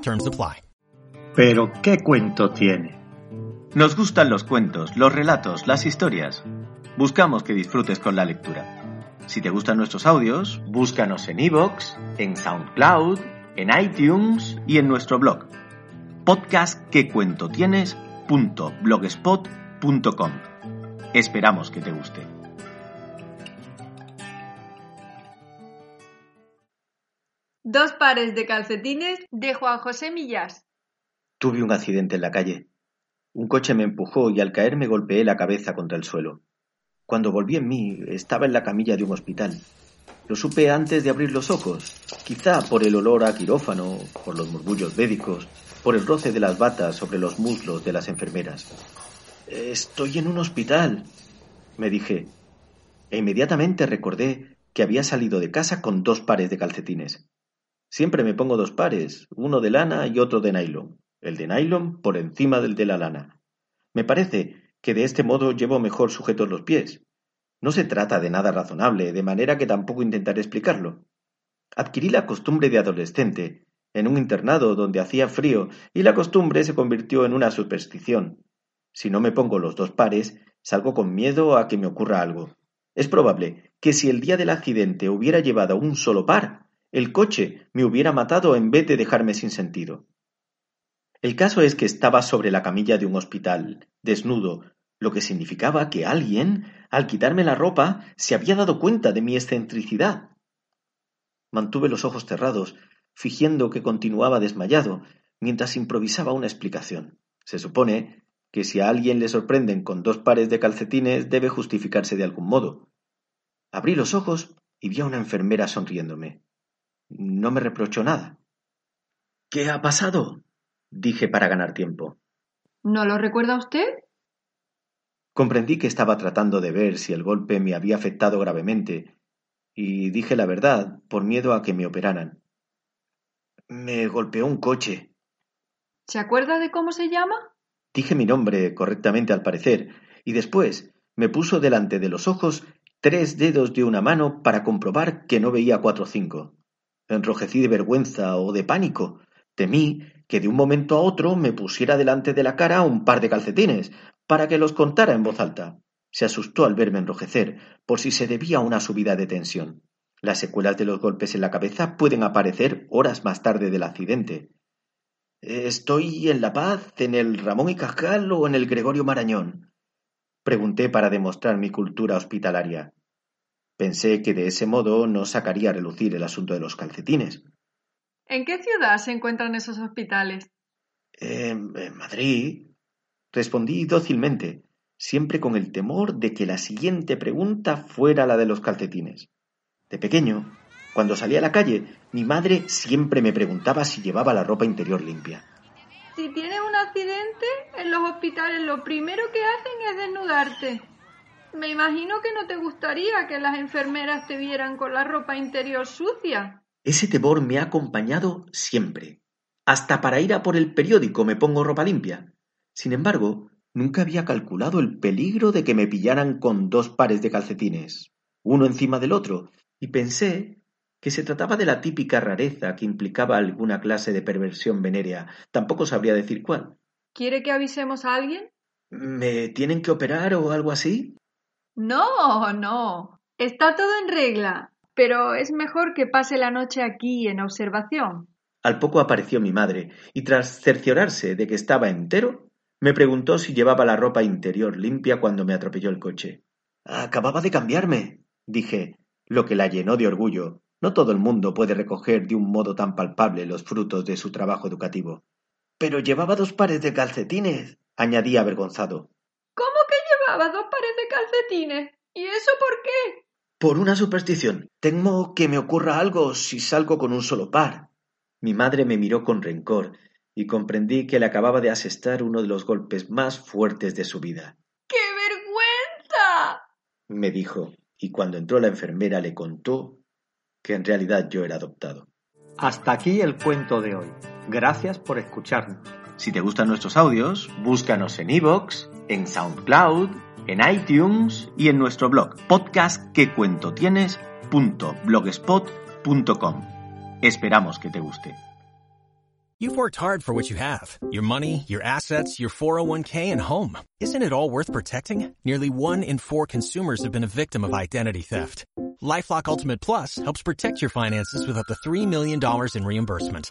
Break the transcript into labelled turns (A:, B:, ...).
A: Terms apply.
B: Pero, ¿qué cuento tiene?
C: Nos gustan los cuentos, los relatos, las historias. Buscamos que disfrutes con la lectura. Si te gustan nuestros audios, búscanos en iVoox, en SoundCloud, en iTunes y en nuestro blog podcastquecuentotienes.blogspot.com. Esperamos que te guste.
D: Dos pares de calcetines de Juan José Millás.
E: Tuve un accidente en la calle. Un coche me empujó y al caer me golpeé la cabeza contra el suelo. Cuando volví en mí, estaba en la camilla de un hospital. Lo supe antes de abrir los ojos, quizá por el olor a quirófano, por los murmullos médicos, por el roce de las batas sobre los muslos de las enfermeras. Estoy en un hospital, me dije, e inmediatamente recordé que había salido de casa con dos pares de calcetines. Siempre me pongo dos pares, uno de lana y otro de nylon, el de nylon por encima del de la lana. Me parece que de este modo llevo mejor sujetos los pies, no se trata de nada razonable, de manera que tampoco intentaré explicarlo. Adquirí la costumbre de adolescente, en un internado donde hacía frío, y la costumbre se convirtió en una superstición. Si no me pongo los dos pares, salgo con miedo a que me ocurra algo. Es probable que si el día del accidente hubiera llevado un solo par, el coche me hubiera matado en vez de dejarme sin sentido. El caso es que estaba sobre la camilla de un hospital, desnudo, lo que significaba que alguien, al quitarme la ropa, se había dado cuenta de mi excentricidad. Mantuve los ojos cerrados, fingiendo que continuaba desmayado, mientras improvisaba una explicación. Se supone que si a alguien le sorprenden con dos pares de calcetines debe justificarse de algún modo. Abrí los ojos y vi a una enfermera sonriéndome. No me reprochó nada. ¿Qué ha pasado? dije para ganar tiempo.
D: ¿No lo recuerda usted?
E: Comprendí que estaba tratando de ver si el golpe me había afectado gravemente, y dije la verdad por miedo a que me operaran. Me golpeó un coche.
D: ¿Se acuerda de cómo se llama?
E: Dije mi nombre correctamente al parecer, y después me puso delante de los ojos tres dedos de una mano para comprobar que no veía cuatro o cinco. Enrojecí de vergüenza o de pánico. Temí que de un momento a otro me pusiera delante de la cara un par de calcetines, para que los contara en voz alta. Se asustó al verme enrojecer, por si se debía a una subida de tensión. Las secuelas de los golpes en la cabeza pueden aparecer horas más tarde del accidente. ¿Estoy en La Paz, en el Ramón y Cajal o en el Gregorio Marañón? Pregunté para demostrar mi cultura hospitalaria. Pensé que de ese modo no sacaría a relucir el asunto de los calcetines.
D: ¿En qué ciudad se encuentran esos hospitales?
E: en Madrid, Respondí dócilmente, siempre con el temor de que la siguiente pregunta fuera la de los calcetines. De pequeño, cuando salía a la calle, mi madre siempre me preguntaba si llevaba la ropa interior limpia.
D: Si tienes un accidente, en los hospitales lo primero que hacen es desnudarte. Me imagino que no te gustaría que las enfermeras te vieran con la ropa interior sucia.
E: Ese temor me ha acompañado siempre. Hasta para ir a por el periódico me pongo ropa limpia. Sin embargo, nunca había calculado el peligro de que me pillaran con dos pares de calcetines, uno encima del otro, y pensé que se trataba de la típica rareza que implicaba alguna clase de perversión venérea. Tampoco sabría decir cuál.
D: ¿Quiere que avisemos a alguien?
E: ¿Me tienen que operar o algo así?
D: No, no. Está todo en regla. Pero es mejor que pase la noche aquí en observación.
E: Al poco apareció mi madre, y tras cerciorarse de que estaba entero, me preguntó si llevaba la ropa interior limpia cuando me atropelló el coche. Acababa de cambiarme, dije, lo que la llenó de orgullo. No todo el mundo puede recoger de un modo tan palpable los frutos de su trabajo educativo. Pero llevaba dos pares de calcetines, añadí avergonzado.
D: ¿Cómo que llevaba dos pares de calcetines? ¿Y eso por qué?
E: Por una superstición. Temo que me ocurra algo si salgo con un solo par. Mi madre me miró con rencor y comprendí que le acababa de asestar uno de los golpes más fuertes de su vida.
D: ¡Qué vergüenza!
E: me dijo, y cuando entró la enfermera le contó que en realidad yo era adoptado.
B: Hasta aquí el cuento de hoy. Gracias por escucharnos.
C: Si te gustan nuestros audios, búscanos en iVoox, en SoundCloud, en iTunes y en nuestro blog podcastquecuentotienes.blogspot.com. Esperamos que te guste.
A: You've worked hard for what you have your money, your assets, your 401k, and home. Isn't it all worth protecting? Nearly one in four consumers have been a victim of identity theft. Lifelock Ultimate Plus helps protect your finances with up to $3 million in reimbursement.